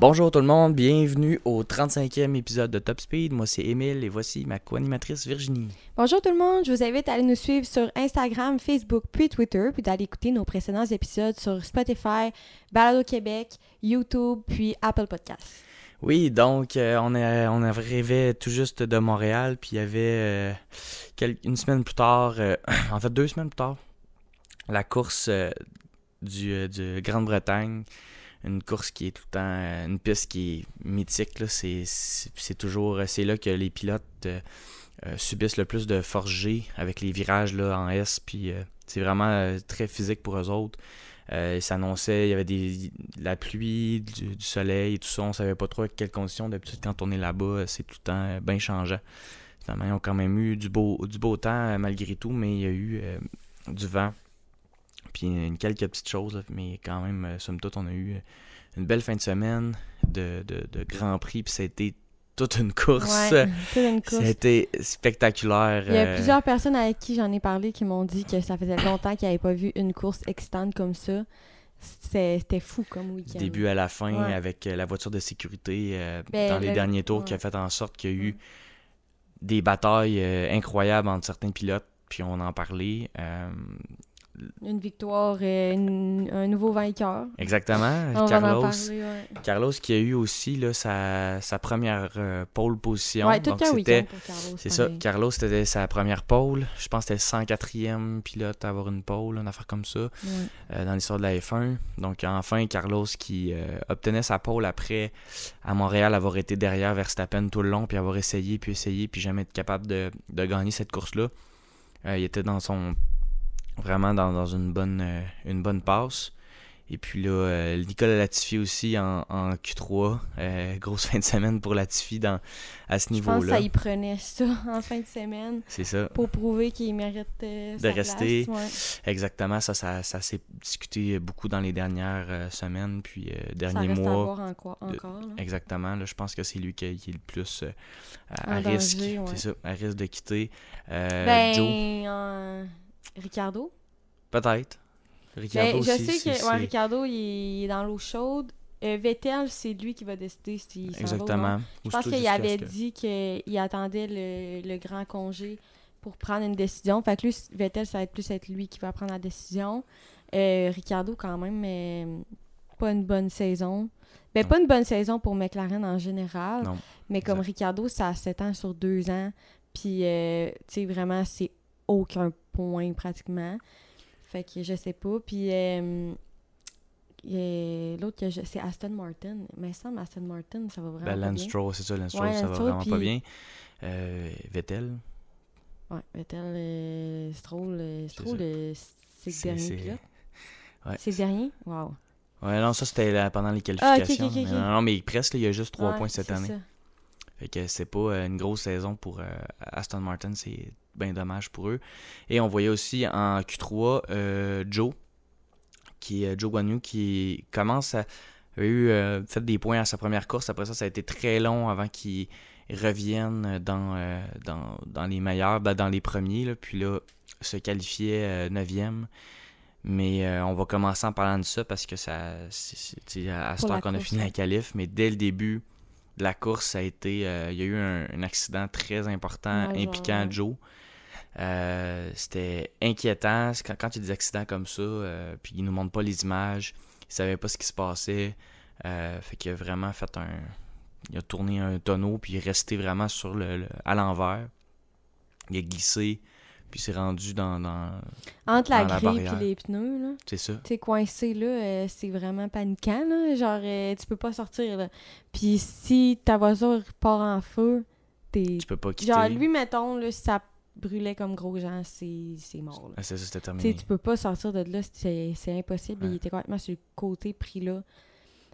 Bonjour tout le monde, bienvenue au 35e épisode de Top Speed. Moi c'est Émile et voici ma co-animatrice Virginie. Bonjour tout le monde, je vous invite à aller nous suivre sur Instagram, Facebook puis Twitter, puis d'aller écouter nos précédents épisodes sur Spotify, Balado Québec, YouTube puis Apple Podcasts. Oui, donc euh, on, a, on arrivait tout juste de Montréal, puis il y avait euh, une semaine plus tard, euh, en fait deux semaines plus tard, la course du, Grande-Bretagne. Une course qui est tout le temps une piste qui est mythique c'est toujours c'est là que les pilotes subissent le plus de forgés avec les virages là en S puis c'est vraiment très physique pour eux autres il s'annonçait il y avait des la pluie du, soleil et tout ça. On savait pas trop avec quelles conditions. D'habitude quand on est là-bas c'est tout le temps bien changeant. Finalement ils ont quand même eu du beau du beau temps malgré tout mais il y a eu du vent. Puis une quelques petites choses, mais quand même, euh, somme toute, on a eu une belle fin de semaine de, de, Grand Prix, puis ça a été toute une course. Ouais, toute une course. C'était spectaculaire. Il y a euh, plusieurs personnes avec qui j'en ai parlé qui m'ont dit que ça faisait longtemps qu'ils n'avaient pas vu une course excitante comme ça. C'était fou comme week-end. Début à la fin, avec euh, la voiture de sécurité ben, dans les derniers tours, qui a fait en sorte qu'il y a eu des batailles incroyables entre certains pilotes, puis on en parlait une victoire et un nouveau vainqueur. Exactement. Carlos, Carlos qui a eu aussi là, sa, sa première euh, pole position. Ouais, tout pour Carlos. C'est ça. Carlos, c'était sa première pole. Je pense que c'était le 104e pilote à avoir une pole, une affaire comme ça, euh, dans l'histoire de la F1. Donc, enfin, Carlos qui euh, obtenait sa pole après, à Montréal, avoir été derrière Verstappen tout le long, puis avoir essayé, puis essayé, puis jamais être capable de, de gagner cette course-là. il était dans son vraiment dans, une, bonne, euh, une bonne passe. Et puis là, euh, Nicolas Latifi aussi en, Q3. Euh, grosse fin de semaine pour Latifi dans, à ce niveau-là. Je pense que ça y prenait ça en fin de semaine. C'est ça. Pour prouver qu'il mérite de rester. Exactement. Ça, ça, ça s'est discuté beaucoup dans les dernières semaines, puis derniers ça reste mois. À voir encore. Exactement. Là, je pense que c'est lui qui, est le plus à, risque. C'est ça, à risque de quitter. ben, Joe? Ricardo? Peut-être. Ricardo ben, je sais que Ricardo, il est dans l'eau chaude. Euh, Vettel, c'est lui qui va décider s'il s'en Exactement. Je pense qu'il avait dit qu'il attendait le, grand congé pour prendre une décision. Fait que lui, Vettel, ça va être plus être lui qui va prendre la décision. Euh, Ricardo, quand même, mais pas une bonne saison. Ben, pas une bonne saison pour McLaren en général. Mais comme Ricardo, ça s'étend sur deux ans. Puis, euh, tu sais, vraiment, c'est aucun point pratiquement. Fait que je sais pas. Puis euh, l'autre, c'est Aston Martin. Mais ça, Aston Martin, ça va vraiment ben, pas bien. Stroll, c'est ça. Lance Stroll, ça va vraiment pas bien. Euh, Vettel. Ouais, Vettel, euh, Stroll, euh, Stroll c'est le dernier pilote. Ouais. C'est le dernier? Wow. Ouais, non, ça c'était pendant les ah, qualifications. mais non, non, mais presque, il y a juste 3 points cette année. Ça. Fait que c'est pas une grosse saison pour Aston Martin, c'est bien dommage pour eux. Et on voyait aussi en Q3 euh, Joe, qui est Joe Guanyu, qui commence à a eu euh, fait des points à sa première course. Après ça, ça a été très long avant qu'il revienne dans, euh, dans, dans, les meilleurs, ben, dans les premiers. Là, puis là, se qualifiait 9e. Mais on va commencer en parlant de ça parce que ça c'est à ce temps qu'on a fini la qualif. Mais dès le début la course, ça a été. il y a eu un, accident très important impliquant Joe. Euh, c'était inquiétant. Quand, quand, il y a des accidents comme ça, euh, puis ils nous montrent pas les images, ils savaient pas ce qui se passait. Euh, fait qu'il a vraiment fait un. Il a tourné un tonneau, puis il est resté vraiment sur le, à l'envers. Il a glissé, puis s'est rendu dans, dans Entre la grille et les pneus, là. C'est ça. Tu coincé, là, c'est vraiment paniquant, là. Genre, tu peux pas sortir, là. Puis si ta voiture part en feu, t'es... Tu peux pas quitter. Genre, lui, mettons, là, ça brûlait comme gros gens, c'est mort. Ah, c'est ça, c'était terminé. tu peux pas sortir de là, c'est impossible. Il était complètement sur le côté pris là.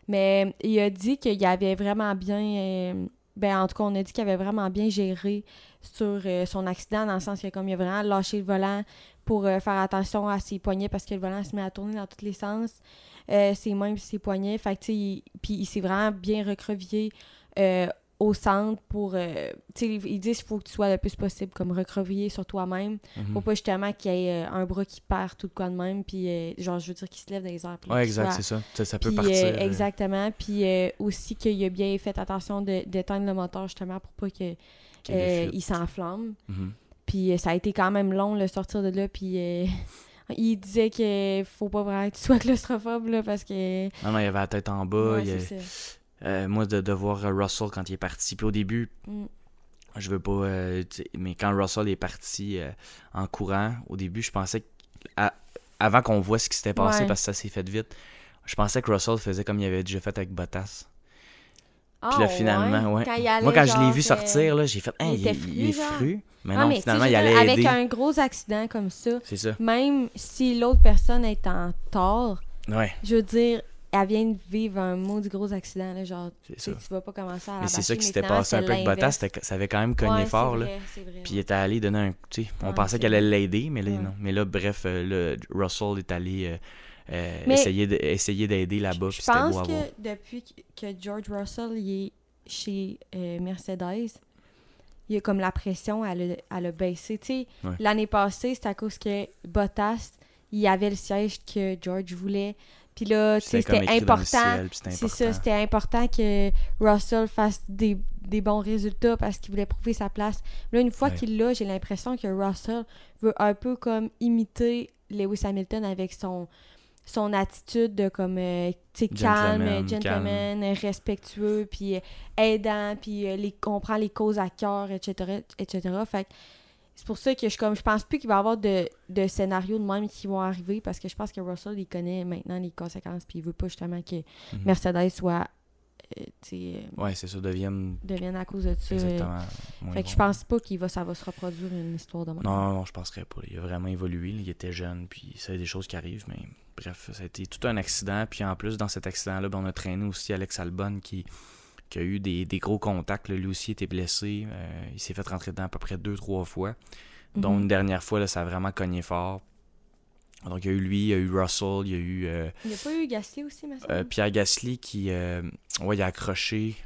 Mais il a dit qu'il avait vraiment bien. Euh, ben, en tout cas, on a dit qu'il avait vraiment bien géré sur euh, son accident, dans le sens que comme il a vraiment lâché le volant pour euh, faire attention à ses poignets parce que le volant se met à tourner dans tous les sens, ses mains ses poignets. Fait puis il s'est vraiment bien recrevillé au centre pour. Euh, ils disent qu'il faut que tu sois le plus possible comme recrovier sur toi-même. Mhm. Faut pas justement qu'il y ait euh, un bras qui perd tout de quoi de même, puis euh, genre, je veux dire, qu'il se lève dans les airs. Ouais, exact, c'est ça. Ça, ça peut partir. euh, exactement. Puis aussi qu'il a bien fait attention d'éteindre le moteur justement pour pas que, fuites. il s'enflamme. Mhm. Puis ça a été quand même long le sortir de là. Puis il disait qu'il faut pas vraiment que tu sois claustrophobe là, parce que. Non, non, il avait la tête en bas. Ouais, il. Euh, moi, de, de voir euh, Russell quand il est parti. Puis au début, Mm. je veux pas. euh, mais quand Russell est parti euh, en courant, au début, je pensais que. à- avant qu'on voit ce qui s'était passé, Ouais. parce que ça s'est fait vite, je pensais que Russell faisait comme il avait déjà fait avec Bottas. Ah, Puis là, finalement, ouais. Quand il allait, Moi, quand je l'ai vu sortir, là, j'ai fait. Hein, il il, était il- fru, il est fru. Mais Ah, non, mais finalement, il allait dire, Avec aider. un gros accident comme ça, ça. même si l'autre personne est en tort, Ouais, je veux dire, elle vient de vivre un maudit gros accident. Là, genre, c'est tu ça. sais, tu vas pas commencer à la Mais c'est ça qui s'était passé un c'est peu avec Bottas, ça avait quand même cogné Ouais, fort, c'est là. vrai, c'est vrai, Puis il était allé donner un. Tu sais, on Ouais, pensait c'est qu'elle allait l'aider, mais là, Ouais. non. Mais là, bref, euh, là, Russell est allé euh, euh, essayer de- essayer d'aider là-bas, puis Je c'était beau pense à voir. que depuis que George Russell il est chez euh, Mercedes, il y a comme la pression, a baissé. Tu sais, Ouais. l'année passée, c'était à cause que Bottas, il avait le siège que George voulait. Puis là, tu sais, comme c'était important. C'est ça, c'était important que Russell fasse des, des bons résultats parce qu'il voulait prouver sa place. Là, une fois Ouais. qu'il l'a, j'ai l'impression que Russell veut un peu comme imiter Lewis Hamilton avec son, son attitude de comme, euh, tu calme, Gentleman, gentleman, respectueux, puis euh, aidant, puis euh, les, comprend les causes à cœur, etc., etc. Fait que c'est pour ça que je comme je pense plus qu'il va y avoir de, de scénarios de même qui vont arriver parce que je pense que Russell il connaît maintenant les conséquences puis il veut pas justement que Mhm. Mercedes soit euh, euh, Ouais, c'est ça, devienne devienne à cause de ça. euh. exactement. moins Fait que bon. je pense pas qu'il va ça va se reproduire une histoire de même. Non, non, je penserais pas. Il a vraiment évolué. Il était jeune, puis c'est des choses qui arrivent, mais bref, ça a été tout un accident. Puis en plus, dans cet accident-là, ben, on a traîné aussi Alex Albon qui, qui a eu des, des gros contacts. là. Lui aussi était blessé. Euh, il s'est fait rentrer dedans à peu près deux, trois fois. dont Mhm. une dernière fois, là, ça a vraiment cogné fort. Donc il y a eu lui, il y a eu Russell, il y a eu euh, Il n'y a pas eu Gasly aussi, mais euh, Pierre Gasly qui euh, ouais, il a accroché.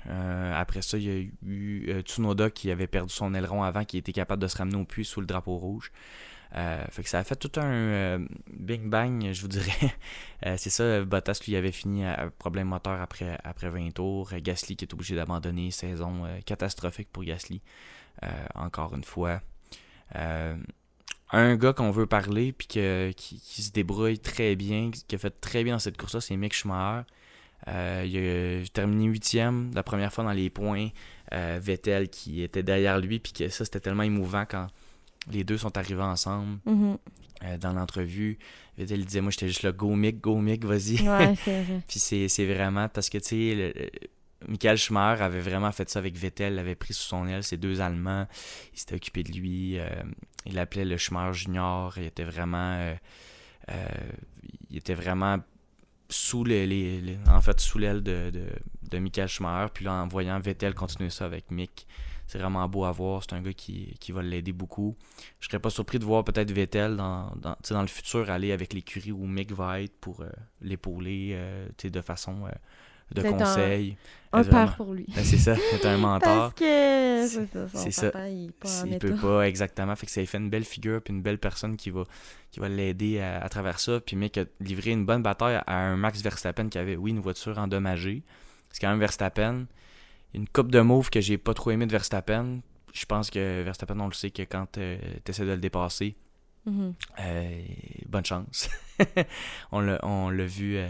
Après ça, il y a eu Tsunoda qui avait perdu son aileron avant, qui était capable de se ramener au puits sous le drapeau rouge. Euh, fait que ça a fait tout un euh, bing bang, je vous dirais. Euh, c'est ça, Bottas lui avait fini à problème moteur après, après 20 tours. Gasly qui est obligé d'abandonner, saison catastrophique pour Gasly. Encore une fois. Un gars qu'on veut parler puis qui, qui se débrouille très bien, qui a fait très bien dans cette course-là, c'est Mick Schumacher. Il a terminé huitième la première fois dans les points. Vettel qui était derrière lui, puis que ça c'était tellement émouvant quand les deux sont arrivés ensemble Mhm. euh, dans l'entrevue. Vettel disait Moi j'étais juste là, go Mick, go Mick, vas-y. Ouais, c'est vrai. Puis c'est, vraiment parce que, tu sais, le- Michael Schumacher avait vraiment fait ça avec Vettel, l'avait pris sous son aile, ces deux Allemands. Il s'était occupé de lui. euh, il l'appelait le Schumacher Junior. Il était vraiment. euh, euh, il était vraiment sous les, les- les- en fait sous l'aile de, de, de Michael Schumacher. Puis là, en voyant Vettel continuer ça avec Mick, c'est vraiment beau à voir. C'est un gars qui, qui va l'aider beaucoup. Je serais pas surpris de voir peut-être Vettel dans, dans, dans le futur aller avec l'écurie où Mick va être pour euh, l'épauler euh, de façon euh, de D'être un- conseil. Un père pour lui. Ben, c'est ça, être un mentor. Parce que c'est ça, C'est papa, il pas Il peut pas, exactement. Fait que ça fait une belle figure puis une belle personne qui va, qui va l'aider à, à travers ça. Puis Mick a livré une bonne bataille à un Max Verstappen qui avait, oui, une voiture endommagée. C'est quand même Verstappen. Une coupe de mauve que j'ai pas trop aimé de Verstappen. Je pense que Verstappen, on le sait que quand tu essaies de le dépasser, Mhm. euh, bonne chance. on l'a on l'a vu euh,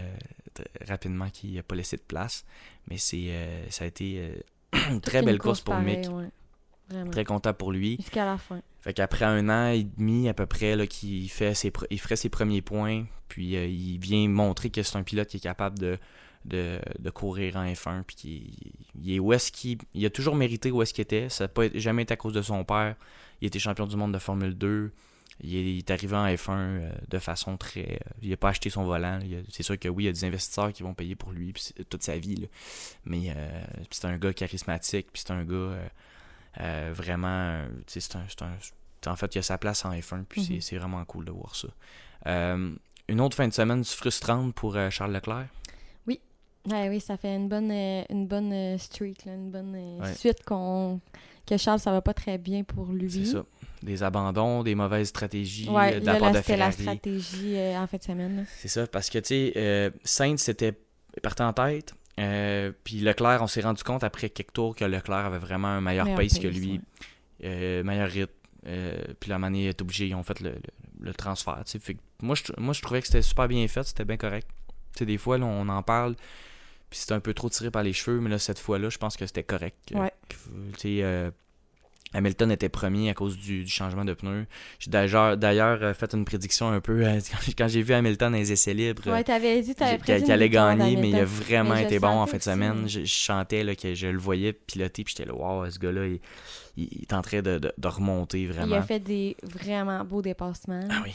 rapidement qu'il n'a pas laissé de place. Mais c'est euh, ça a été euh, une très une belle course pour Mick. ouais. Très content pour lui. Jusqu'à la fin. Fait qu'après un an et demi à peu près, là, qu'il fait ses, il ferait ses premiers points, puis euh, il vient montrer que c'est un pilote qui est capable de, de, de courir en F1, puis qu'il il est où est-ce qu'il... Il a toujours mérité où est-ce qu'il était, ça n'a pas jamais été à cause de son père. Il était champion du monde de Formule 2, il est, il est arrivé en F1 euh, de façon très... euh, il n'a pas acheté son volant, c'est sûr que oui, il y a des investisseurs qui vont payer pour lui puis toute sa vie, là. mais euh, c'est un gars charismatique, puis c'est un gars... euh, euh, vraiment, c'est un, un- en fait, il a sa place en F1, puis c'est- Mhm. c'est vraiment cool de voir ça. Une autre fin de semaine frustrante pour Charles Leclerc? Ouais, oui, ça fait une bonne, euh, une bonne euh, streak, là, une bonne euh, suite qu'on que Charles, ça va pas très bien pour lui. C'est ça. Des abandons, des mauvaises stratégies ouais, de la part de Ferrari. la stratégie en fin de semaine. C'est ça, parce que, tu sais, Sainz c'était parti en tête. puis Leclerc, on s'est rendu compte après quelques tours que Leclerc avait vraiment un meilleur, pace, que lui. meilleur rythme. puis la manière est obligé, ils ont fait le, le, transfert. Fait moi, je, moi, je trouvais que c'était super bien fait, c'était bien correct. sais des fois, là, on en parle, puis c'était un peu trop tiré par les cheveux, mais là, cette fois-là, je pense que c'était correct. Ouais. Euh, Hamilton était premier à cause du, changement de pneus. J'ai d'ailleurs euh, fait une prédiction un peu euh, quand j'ai vu Hamilton dans les essais libres. Ouais, t'avais dit qu'il allait gagner, mais il a vraiment été bon en fin de semaine. Je, chantais là, que je le voyais piloter, puis j'étais là, waouh, ce gars-là, il, il, est en train de, de, remonter vraiment. Il a fait des vraiment beaux dépassements. Ah oui.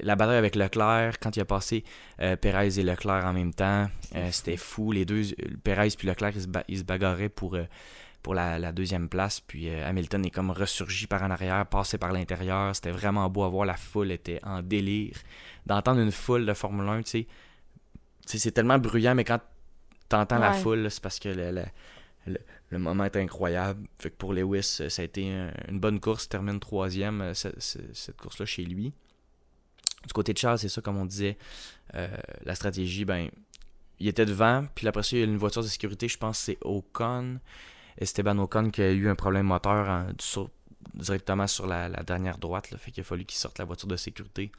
la bataille avec Leclerc, quand il a passé Perez et Leclerc en même temps, c'était fou. Les deux, Perez puis Leclerc, ils se, bagarraient pour pour la, deuxième place. Puis euh, Hamilton est comme ressurgi par en arrière, passé par l'intérieur. C'était vraiment beau à voir. La foule était en délire. D'entendre une foule de Formule 1, tu sais, c'est tellement bruyant, mais quand t'entends la foule, c'est parce que le, moment est incroyable. Fait que pour Lewis, euh, ça a été une bonne course. termine troisième, euh, cette, course-là chez lui. Du côté de Charles, c'est ça, comme on disait, la stratégie, ben, il était devant, puis après ça, il y a une voiture de sécurité, je pense que c'est Ocon, Esteban Ocon qui a eu un problème moteur directement sur la, dernière droite. Là, fait qu'il a fallu qu'il sorte la voiture de sécurité.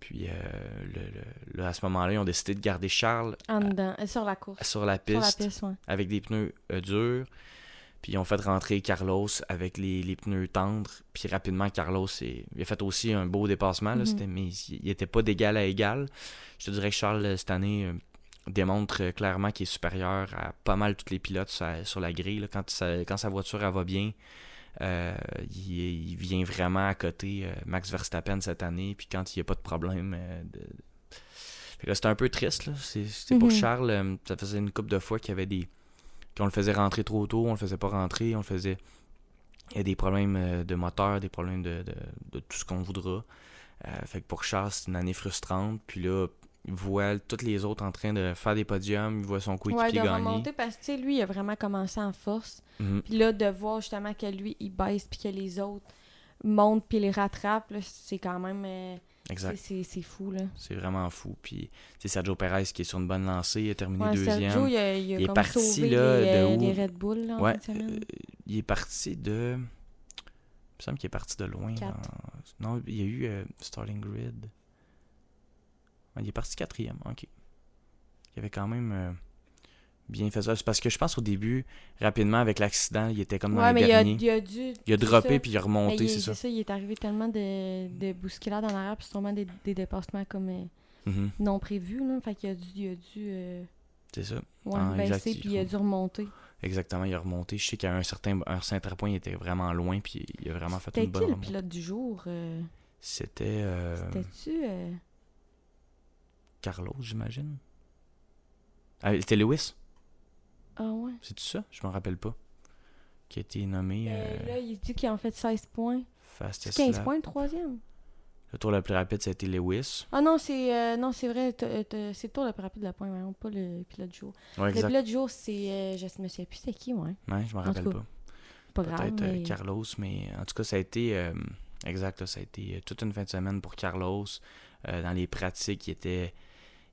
Puis euh, à ce moment-là, ils ont décidé de garder Charles euh, sur la course. Sur la piste, avec des pneus euh, durs. Puis ils ont fait rentrer Carlos avec les, pneus tendres. Puis rapidement, Carlos il a fait aussi un beau dépassement. Mm-hmm. mais il n'était pas d'égal à égal. Je te dirais que Charles, cette année, démontre clairement qu'il est supérieur à pas mal tous les pilotes sur, la grille. Quand, sa voiture va bien, euh, il, vient vraiment à côté euh, Max Verstappen cette année. Puis quand il n'y a pas de problème. Euh, c'était un peu triste. C'est pour mhm. Charles. ça faisait une couple de fois qu'il y avait des. qu'on le faisait rentrer trop tôt, on le faisait pas rentrer, on le faisait. Il y a des problèmes de moteur, des problèmes de, tout ce qu'on voudra. fait que pour Charles, c'est une année frustrante. Puis là, il voit tous les autres en train de faire des podiums, il voit son coéquipier ouais, de remonter parce que lui, il a vraiment commencé en force. Mhm. Puis là, de voir justement que lui, il baisse puis que les autres montent puis les rattrapent, c'est quand même... Euh, exact. C'est fou, là. C'est vraiment fou. Puis c'est Sergio Perez qui est sur une bonne lancée, il a terminé deuxième. Sergio, il, a, il, a est parti là, les, de euh? Red Bull, là, ouais, euh, il est parti de... Il me semble qu'il est parti de loin. Non, il y a eu Starting Grid. Il est parti quatrième, ok. Il avait quand même euh, bien fait ça. C'est parce que je pense au début, rapidement, avec l'accident, il était comme dans ouais, mais Il a, il a, dû, il a droppé puis il a remonté, c'est ça. ça. Il est arrivé tellement de, de bousculades en arrière, puis sûrement des, des dépassements comme euh, mm-hmm. non prévus. Là. Fait qu'il a dû. Il a dû euh, c'est ça. Ouais, ah, baisser, puis il a dû remonter. Exactement, il a remonté. Je sais qu'à un certain, un certain point, il était vraiment loin, puis il a vraiment fait une bonne C'était qui le pilote du jour C'était. C'était-tu. Carlos, j'imagine. Ah, c'était Lewis? Ah ouais. C'est tout ça? Je m'en rappelle pas. Qui a été nommé. Ben, euh... Là, il dit qu'il a en fait 16 points. Fastest 15 points, le troisième. Le tour le plus rapide, ça a été Lewis. Ah non, c'est euh, non c'est vrai, c'est le tour le plus rapide de la point, pas le pilote du jour. Ouais, le pilote du jour, c'est. Euh, je me souviens plus c'est qui, ouais. Ouais, je m'en rappelle pas. Pas grave. Peut-être euh, Carlos, mais en tout cas, ça a été. exact, ça a été toute une fin de semaine pour Carlos. dans les pratiques, il était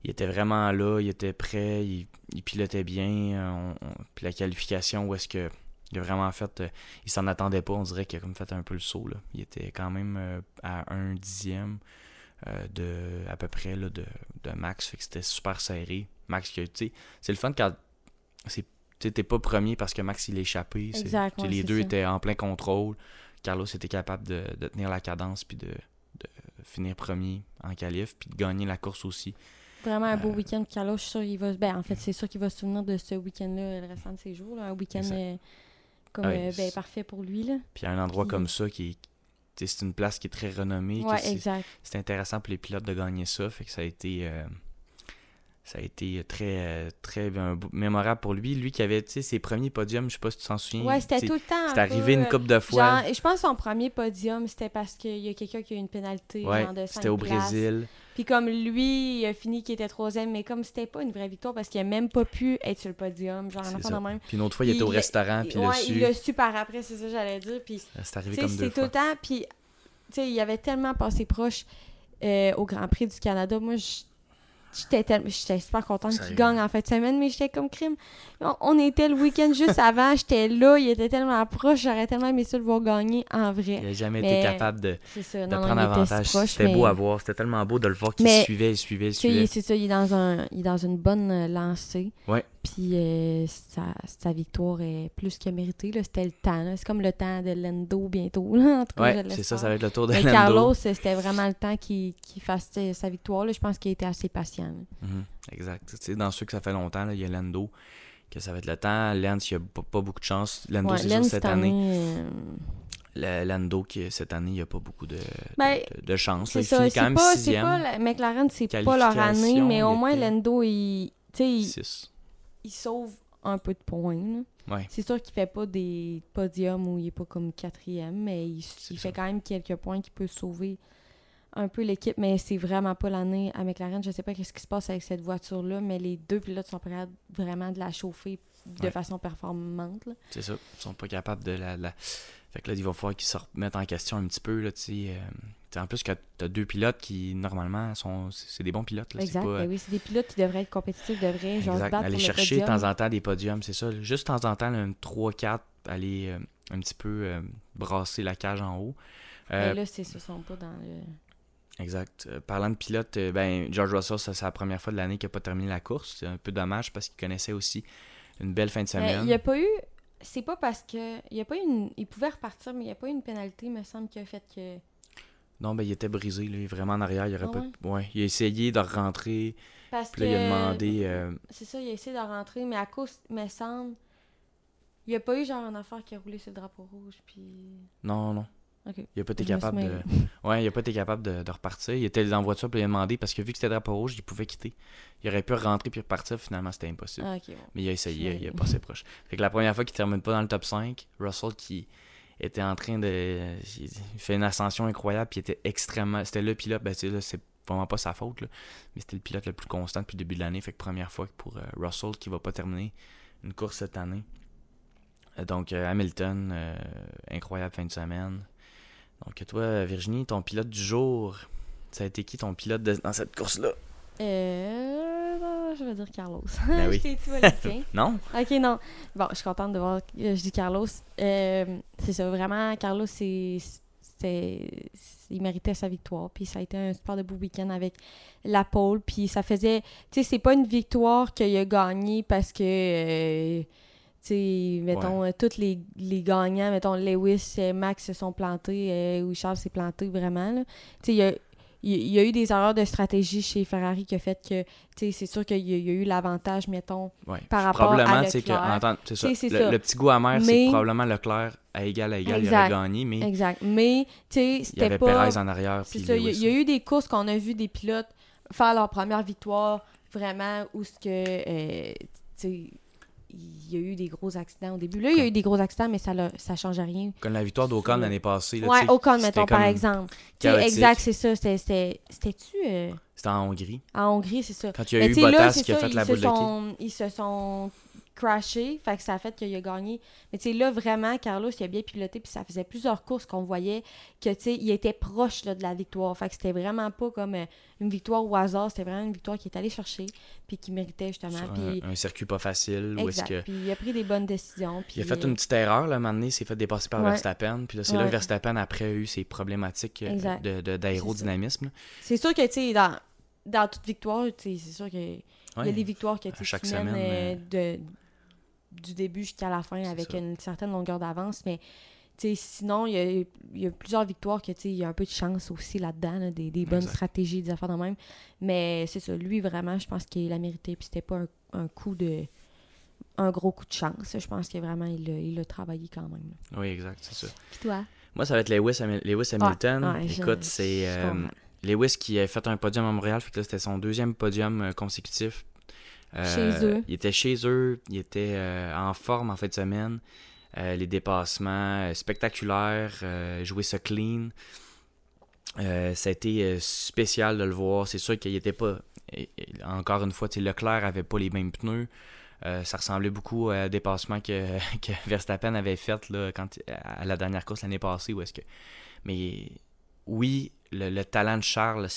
il était vraiment là, il était prêt, il, pilotait bien. Euh, puis la qualification, où est-ce que il a vraiment fait. Euh, il s'en attendait pas, on dirait qu'il a comme fait un peu le saut. Là. Il était quand même euh, à un dixième de à peu près là, de, Max. Fait que c'était super serré. Max, tu sais, c'est le fun quand t'es pas premier parce que Max il est échappé. les deux étaient en plein contrôle. Carlos était capable de, tenir la cadence puis de, de finir premier en qualif puis de gagner la course aussi. Vraiment un beau euh, week-end. Carlos, je suis sûr qu'il va. Ben, en fait, c'est sûr qu'il va se souvenir de ce week-end-là le restant de ses jours. Un week-end euh, comme, euh, ben, parfait pour lui. Là. Puis un endroit comme ça qui est. C'est une place qui est très renommée. Ouais, exact. C'est intéressant pour les pilotes de gagner ça. Fait que ça a été. ça a été très, très mémorable pour lui. Lui qui avait ses premiers podiums, je sais pas si tu t'en souviens. Ouais, c'était tout le temps. C'est arrivé une couple de fois. je pense que son premier podium, c'était parce qu'il y a quelqu'un qui a eu une pénalité. Ouais, c'était au Brésil. Puis comme lui, il a fini qui était troisième, mais comme c'était pas une vraie victoire parce qu'il a même pas pu être sur le podium, genre un enfant de même. Puis une autre fois, il, était au restaurant, puis ouais, su. il l'a su par après, c'est ça que j'allais dire. Puis c'est arrivé comme deux fois. tout le temps, puis tu sais, il avait tellement passé proche euh, au Grand Prix du Canada. Moi, je J'étais super contente qu'il gagne en fin de semaine, mais j'étais comme crime. On, était le week-end juste avant, j'étais là, il était tellement proche, j'aurais tellement aimé ça le voir gagner en vrai. Il n'a jamais été capable de, de prendre avantage. C'était beau à voir, c'était tellement beau de le voir qu'il suivait, il suivait, il suivait. C'est ça, il est, dans un, il est dans une bonne euh, lancée. Ouais. Puis euh, sa, sa, victoire est plus que méritée. C'était le temps. C'est comme le temps de Lendo bientôt. Là, ouais, c'est ça, ça va être le tour de Mais Lendo. Carlos, c'était vraiment le temps qu'il fasse sa victoire. Là. Je pense qu'il était assez patient. Mhm, exact. sais dans ceux que ça fait longtemps, il y a Lendo, que ça va être le temps. Lens, il n'y a pas, beaucoup de chance. Lendo, c'est sûr, cette année. Euh, le Lando, qui, cette année, il n'y a pas beaucoup de, ben, de, chance. C'est ça. C'est pas, pas, McLaren, c'est pas leur année, mais au moins, Lando, il, il sauve un peu de points. C'est sûr qu'il fait pas des podiums où il est pas comme quatrième, mais il, fait quand même quelques points qui peut sauver un peu l'équipe, mais c'est vraiment pas l'année à McLaren. Je sais pas qu'est-ce qui se passe avec cette voiture-là, mais les deux pilotes sont prêts vraiment de la chauffer de façon performante. C'est ça. Ils sont pas capables de la, Fait que là, il va falloir qu'ils se remettent en question un petit peu. Là, euh, en plus, que tu as deux pilotes qui, normalement, sont c'est des bons pilotes. Là. Exact. Ben oui, c'est des pilotes qui devraient être compétitifs, devraient genre, exact. aller chercher de temps en temps des podiums, c'est ça. Juste de temps en temps, un 3-4, aller euh, un petit peu euh, brasser la cage en haut. Euh, Mais là, c'est ce sont pas dans le. Exact. parlant de pilote, ben, George Russell, c'est la première fois de l'année qu'il n'a pas terminé la course. C'est un peu dommage parce qu'il connaissait aussi une belle fin de semaine. il n'y a pas eu. C'est pas parce que. Il y a pas une. Il pouvait repartir, mais il n'y a pas eu une pénalité, me semble, qui a fait que non, ben il était brisé, là. vraiment en arrière. Il aurait ah pas... ouais? Il a essayé de rentrer. Parce puis là, il a demandé. Euh, c'est ça, il a essayé de rentrer, mais à cause, me semble. Il n'y a pas eu genre une affaire qui a roulé sur le drapeau rouge, puis. Non, non. Il n'a pas été capable de. Ouais, il a pas été capable de, repartir. Il était dans la voiture, puis il a demandé, parce que vu que c'était drapeau rouge, il pouvait quitter. Il aurait pu rentrer puis repartir, finalement, c'était impossible. Ah, mais il a essayé, il a passé proche. Fait que la première fois qu'il termine pas dans le top 5, Russell qui était en train de. Il fait une ascension incroyable, puis était extrêmement. C'était le pilote, ben, c'est vraiment pas sa faute, là, mais c'était le pilote le plus constant depuis le début de l'année. Fait que première fois pour euh, Russell qui va pas terminer une course cette année. Euh, donc euh, Hamilton, incroyable fin de semaine. Donc toi, Virginie, ton pilote du jour, ça a été qui ton pilote dans cette course-là? Euh je vais dire Carlos. Ben oui. non? Ok, non. Bon, je suis contente de voir que je dis Carlos. Euh, c'est ça, vraiment, Carlos, c'est il méritait sa victoire. Puis ça a été un super de beau week-end avec la pole. Puis ça faisait. Tu sais, c'est pas une victoire qu'il a gagnée parce que. Euh, tu sais, mettons, tous les, les, gagnants, mettons, Lewis, Max se sont plantés, euh, ou Charles s'est planté vraiment. Tu sais, il y a eu des erreurs de stratégie chez Ferrari qui a fait que c'est sûr qu'il y, a eu l'avantage, mettons, par rapport probablement, à Leclerc. c'est ça. Le, petit goût amer, c'est probablement Leclerc à égal à égal, il aurait gagné, mais... Exact. Mais, tu sais, c'était pas... Il y avait Perez en arrière, C'est ça, il y, a eu des courses qu'on a vu des pilotes faire leur première victoire, vraiment, où ce que... Euh, tu sais il y a eu des gros accidents au début. Là, il y a eu des gros accidents, mais ça ne ça change rien. Comme la victoire d'Ocon l'année passée. Oui, Ocon, mettons, par exemple. Exact, c'est ça. C'était-tu. Euh, c'était en Hongrie. En Hongrie, c'est ça. Quand il y a eu Bottas qui a fait la boule de Ils se sont crashé, fait que ça a fait qu'il a gagné. Mais tu sais, là, vraiment, Carlos, il a bien piloté, puis ça faisait plusieurs courses qu'on voyait que, tu sais, il était proche là, de la victoire. Fait que c'était vraiment pas comme euh, une victoire au hasard, c'était vraiment une victoire qu'il est allé chercher, puis qui méritait justement. un, circuit pas facile. Exact. que... Puis il a pris des bonnes décisions. Puis il a fait une petite erreur, là, un moment donné, il s'est fait dépasser par Verstappen, puis là, c'est là que Verstappen, après, a eu ses problématiques euh, d'aérodynamisme. C'est sûr que, tu sais, dans, dans toute victoire, c'est sûr que... Il y a des victoires qui étaient chaque semaine, euh, de, du début jusqu'à la fin avec une certaine longueur d'avance. Mais sinon, il y, a, plusieurs victoires que il y a un peu de chance aussi là-dedans, des, bonnes stratégies, des affaires de même. Mais c'est ça, lui vraiment, je pense qu'il a mérité. Puis c'était pas un, coup de. un gros coup de chance. Je pense que vraiment, il l'a travaillé quand même. Oui, exact, c'est ça. Puis toi? Moi, ça va être Lewis, Lewis Hamilton. Écoute, c'est euh, Lewis qui a fait un podium à Montréal. Fait que c'était son deuxième podium euh, consécutif chez eux. Il était chez eux, il était euh, en forme en fin de semaine. Euh, les dépassements euh, spectaculaires, jouer ça clean. ça a été spécial de le voir. C'est sûr qu'il n'était pas. Encore une fois, Leclerc avait pas les mêmes pneus. ça ressemblait beaucoup à dépassement que, que Verstappen avait fait là, quand, à la dernière course l'année passée. Où est-ce que... Mais oui, le, talent de Charles,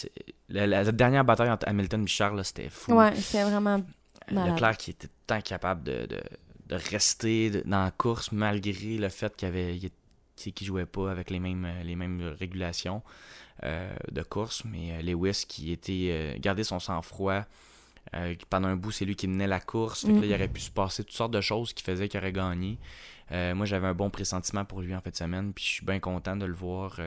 la, dernière bataille entre Hamilton et Charles, c'était fou. Ouais, c'est vraiment. Malade. Leclerc qui était tant capable de, de, rester dans la course malgré le fait qu'il avait qu'il jouait pas avec les mêmes, les mêmes régulations euh, de course, mais euh, Lewis qui était euh, gardé son sang-froid. pendant un bout, c'est lui qui menait la course. Fait là, il mm. aurait pu se passer toutes sortes de choses qui faisaient qu'il aurait gagné. moi, j'avais un bon pressentiment pour lui en fin de semaine, puis je suis bien content de le voir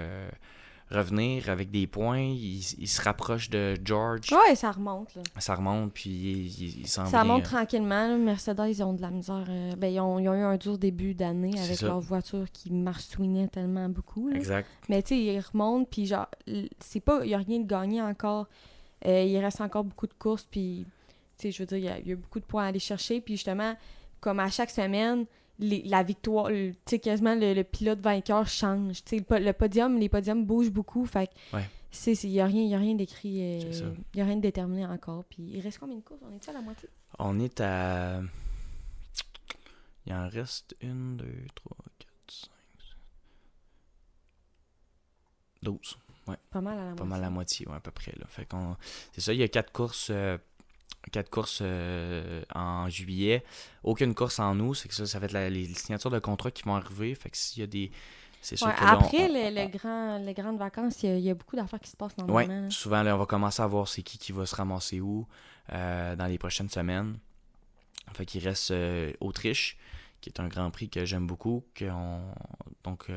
revenir avec des points. Il, se rapproche de George. Ouais, ça remonte. Là. Ça remonte, puis il, il, Ça remonte tranquillement. Mercedes, ils ont de la misère. Euh, ben, ils, ont, ils, ont, eu un dur début d'année avec leur voiture qui marsouinait tellement beaucoup. Exact. Mais tu sais, ils remontent, puis genre, c'est pas. Il n'y a rien de gagné encore. Euh, il reste encore beaucoup de courses, puis, tu sais, je veux dire, il y, a, il y a beaucoup de points à aller chercher. Puis justement, comme à chaque semaine, la victoire, tu sais, quasiment le, pilote vainqueur change. Tu sais, le, podium, les podiums bougent beaucoup. Fait il n'y a rien, y a rien d'écrit, il n'y a rien de déterminé encore. Puis il reste combien de courses? On est à la moitié? On est à. Il en reste une, deux, trois, quatre, cinq, douze. Ouais. Pas mal à la moitié. Pas mal à la moitié, ouais, à peu près. Là. Fait qu'on... C'est ça, il y a quatre courses. Euh, quatre courses euh, en juillet, aucune course en août. C'est que ça, ça va être les signatures de contrat qui vont arriver. Fait que s'il y a des. C'est sûr que après les, grandes vacances, il y, a, beaucoup d'affaires qui se passent dans le souvent, là, on va commencer à voir c'est qui qui va se ramasser où euh, dans les prochaines semaines. Fait qu'il reste euh, Autriche, qui est un grand prix que j'aime beaucoup. donc,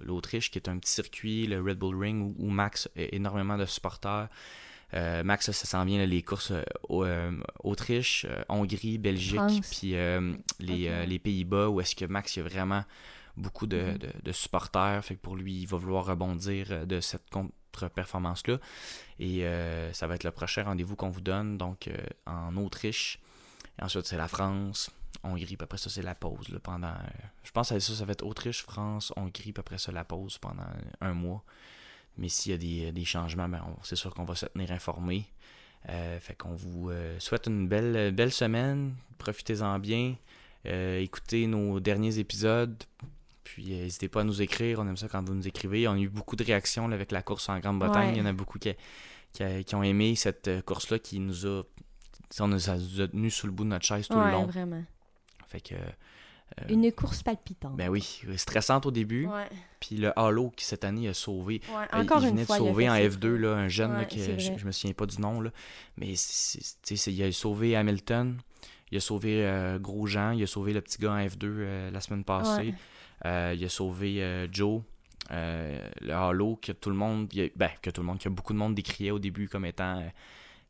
l'Autriche, qui est un petit circuit, le Red Bull Ring, où, où Max a énormément de supporters. Euh, Max, ça, s'en vient les courses euh, euh, Autriche, Hongrie, Belgique, puis les, Pays-Bas, où est-ce que Max, il y a vraiment beaucoup mhm. de, supporters. Fait que pour lui, il va vouloir rebondir de cette contre-performance-là. Et ça va être le prochain rendez-vous qu'on vous donne, donc en Autriche. ensuite, c'est la France, Hongrie, puis après ça, c'est la pause. pendant, je pense que ça, ça va être Autriche, France, Hongrie, puis après ça, la pause pendant un mois. Mais s'il y a des, changements, ben c'est sûr qu'on va se tenir informé. Euh, fait qu'on vous euh, souhaite une belle, belle semaine. Profitez-en bien. Euh, écoutez nos derniers épisodes. Puis n'hésitez pas à nous écrire. On aime ça quand vous nous écrivez. On a eu beaucoup de réactions avec la course en Grande-Bretagne. Il y en a beaucoup qui, qui, ont aimé cette course-là qui nous a. On nous a, tenu sous le bout de notre chaise tout le long. vraiment. Fait que euh, Une course palpitante. Ben oui, stressante au début. Puis le Halo qui cette année a sauvé. Euh, il venait de sauver en F2 là, un jeune là, je, je, me souviens pas du nom. Là, mais il a sauvé Hamilton, il a sauvé euh, Grosjean, il a sauvé le petit gars en F2 la semaine passée. il a sauvé Joe. le Halo que tout le monde, ben, que tout le monde, que beaucoup de monde décriait au début comme étant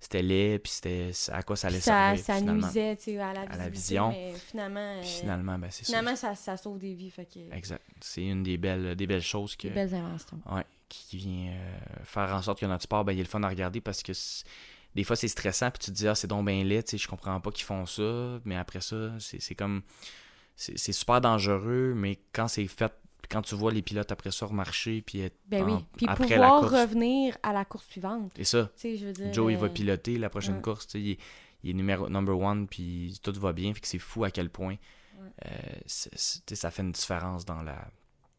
c'était laid, puis c'était à quoi ça allait ça, servir. Ça nuisait à la, à la vision. Mais finalement, euh, finalement, ben, c'est finalement ça. ça. sauve des vies. Fait que... Exact. C'est une des belles, des belles choses que. Des belles inventions. Ouais, qui vient euh, faire en sorte que notre sport, ben, il est le fun à regarder parce que des fois c'est stressant, puis tu te dis, ah, c'est donc bien laid, je comprends pas qu'ils font ça, mais après ça, c'est comme. C'est super dangereux, mais quand c'est fait quand tu vois les pilotes après ça remarcher, puis être ben oui. puis pouvoir revenir à la course suivante. C'est ça. Joe, il va euh, piloter la prochaine course. Il est, il est numéro number one, puis tout va bien. Fait que c'est fou à quel point euh, ça fait une différence dans la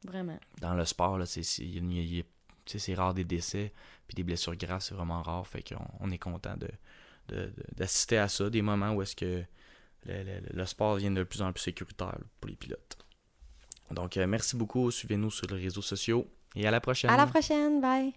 Vraiment. Dans le sport, là, c'est, c'est rare des décès, puis des blessures graves, c'est vraiment rare. Fait qu'on on est content de, d'assister à ça, des moments où est-ce que le, le, sport devient de plus en plus sécuritaire pour les pilotes. Donc, euh, merci beaucoup. Suivez-nous sur les réseaux sociaux et à la prochaine. À la prochaine. Bye.